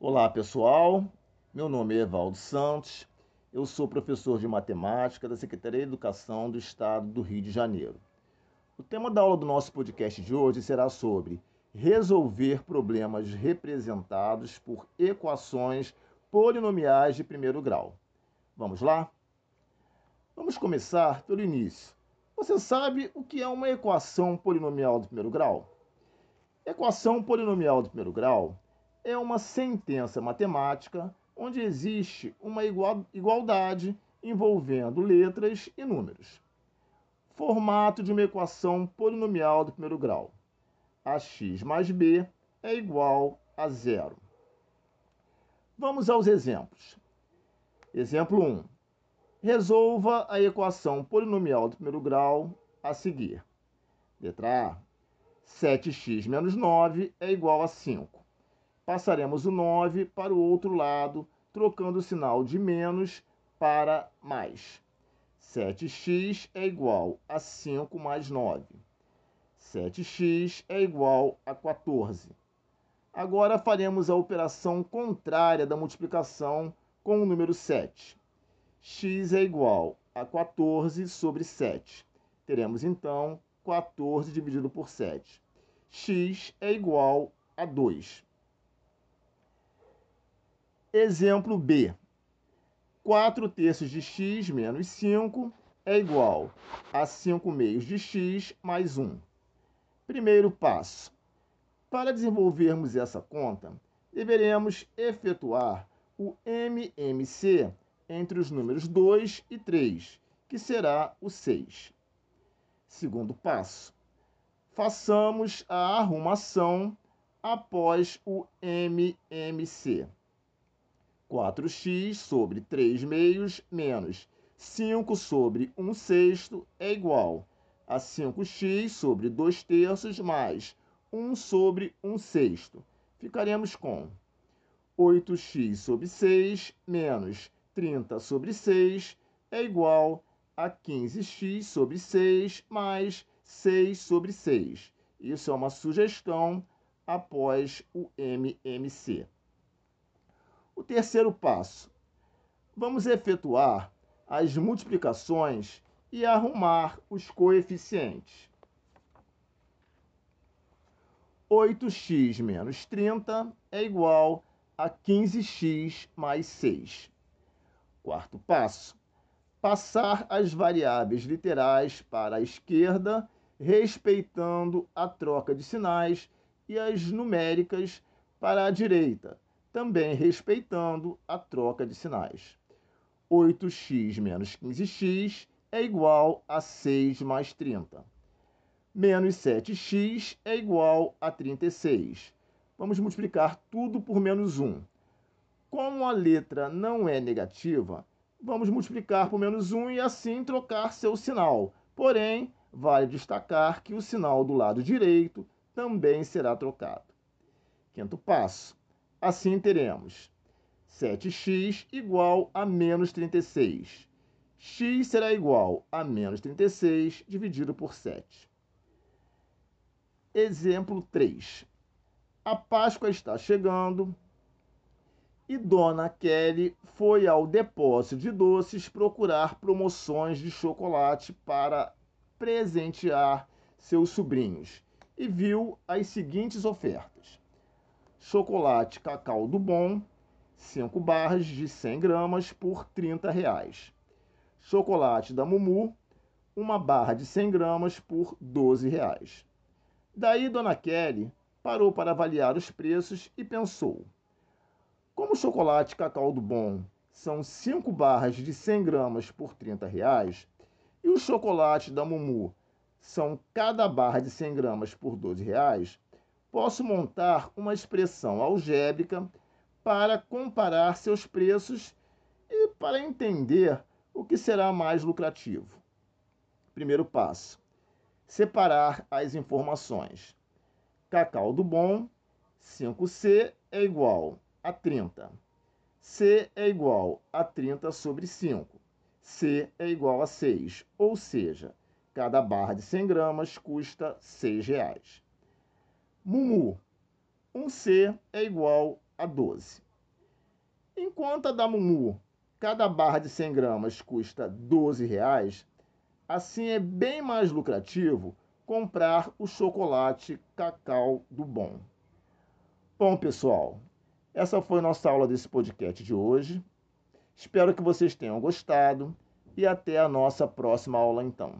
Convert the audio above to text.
Olá pessoal, meu nome é Evaldo Santos, eu sou professor de matemática da Secretaria de Educação do Estado do Rio de Janeiro. O tema da aula do nosso podcast de hoje será sobre resolver problemas representados por equações polinomiais de primeiro grau. Vamos lá? Vamos começar pelo início. Você sabe o que é uma equação polinomial do primeiro grau? Equação polinomial do primeiro grau é uma sentença matemática onde existe uma igualdade envolvendo letras e números. Formato de uma equação polinomial do primeiro grau. Ax mais b é igual a zero. Vamos aos exemplos. Exemplo 1. Resolva a equação polinomial do primeiro grau a seguir. Letra A. 7x menos 9 é igual a 5 passaremos o 9 para o outro lado, trocando o sinal de menos para mais. 7x é igual a 5 mais 9. 7x é igual a 14. Agora faremos a operação contrária da multiplicação com o número 7. x é igual a 14 sobre 7. Teremos então 14 dividido por 7. x é igual a 2. Exemplo B. 4 terços de x menos 5 é igual a 5 meios de x mais 1. Primeiro passo. Para desenvolvermos essa conta, deveremos efetuar o MMC entre os números 2 e 3, que será o 6. Segundo passo. Façamos a arrumação após o MMC. 4x sobre 3 meios menos 5 sobre 1 sexto é igual a 5x sobre 2 terços mais 1 sobre 1 sexto. Ficaremos com 8x sobre 6 menos 30 sobre 6 é igual a 15x sobre 6 mais 6 sobre 6. Isso é uma sugestão após o MMC. O terceiro passo. Vamos efetuar as multiplicações e arrumar os coeficientes. 8x menos 30 é igual a 15x mais 6. Quarto passo. Passar as variáveis literais para a esquerda, respeitando a troca de sinais, e as numéricas para a direita, também respeitando a troca de sinais. 8x menos 15x é igual a 6 mais 30. Menos 7x é igual a 36. Vamos multiplicar tudo por menos 1. Como a letra não é negativa, vamos multiplicar por menos 1 e assim trocar seu sinal. Porém, vale destacar que o sinal do lado direito também será trocado. Quinto passo Assim teremos 7x igual a menos 36. x será igual a menos 36 dividido por 7. Exemplo 3. A Páscoa está chegando e Dona Kelly foi ao depósito de doces procurar promoções de chocolate para presentear seus sobrinhos e viu as seguintes ofertas chocolate cacau do bom, 5 barras de 100 gramas por 30 reais. Chocolate da Mumu, uma barra de 100 gramas por 12 reais. Daí Dona Kelly parou para avaliar os preços e pensou: como o chocolate cacau do bom são 5 barras de 100 gramas por 30 reais, e o chocolate da Mumu são cada barra de 100 gramas por 12 reais, posso montar uma expressão algébrica para comparar seus preços e para entender o que será mais lucrativo. Primeiro passo: separar as informações. Cacau do bom, 5C é igual a 30. C é igual a 30 sobre 5. C é igual a 6, ou seja, cada barra de 100 gramas custa 6 reais. Mumu. 1C é igual a 12. Enquanto a da Mumu, cada barra de 100 gramas custa 12 reais, assim é bem mais lucrativo comprar o chocolate cacau do bom. Bom, pessoal, essa foi nossa aula desse podcast de hoje. Espero que vocês tenham gostado e até a nossa próxima aula então.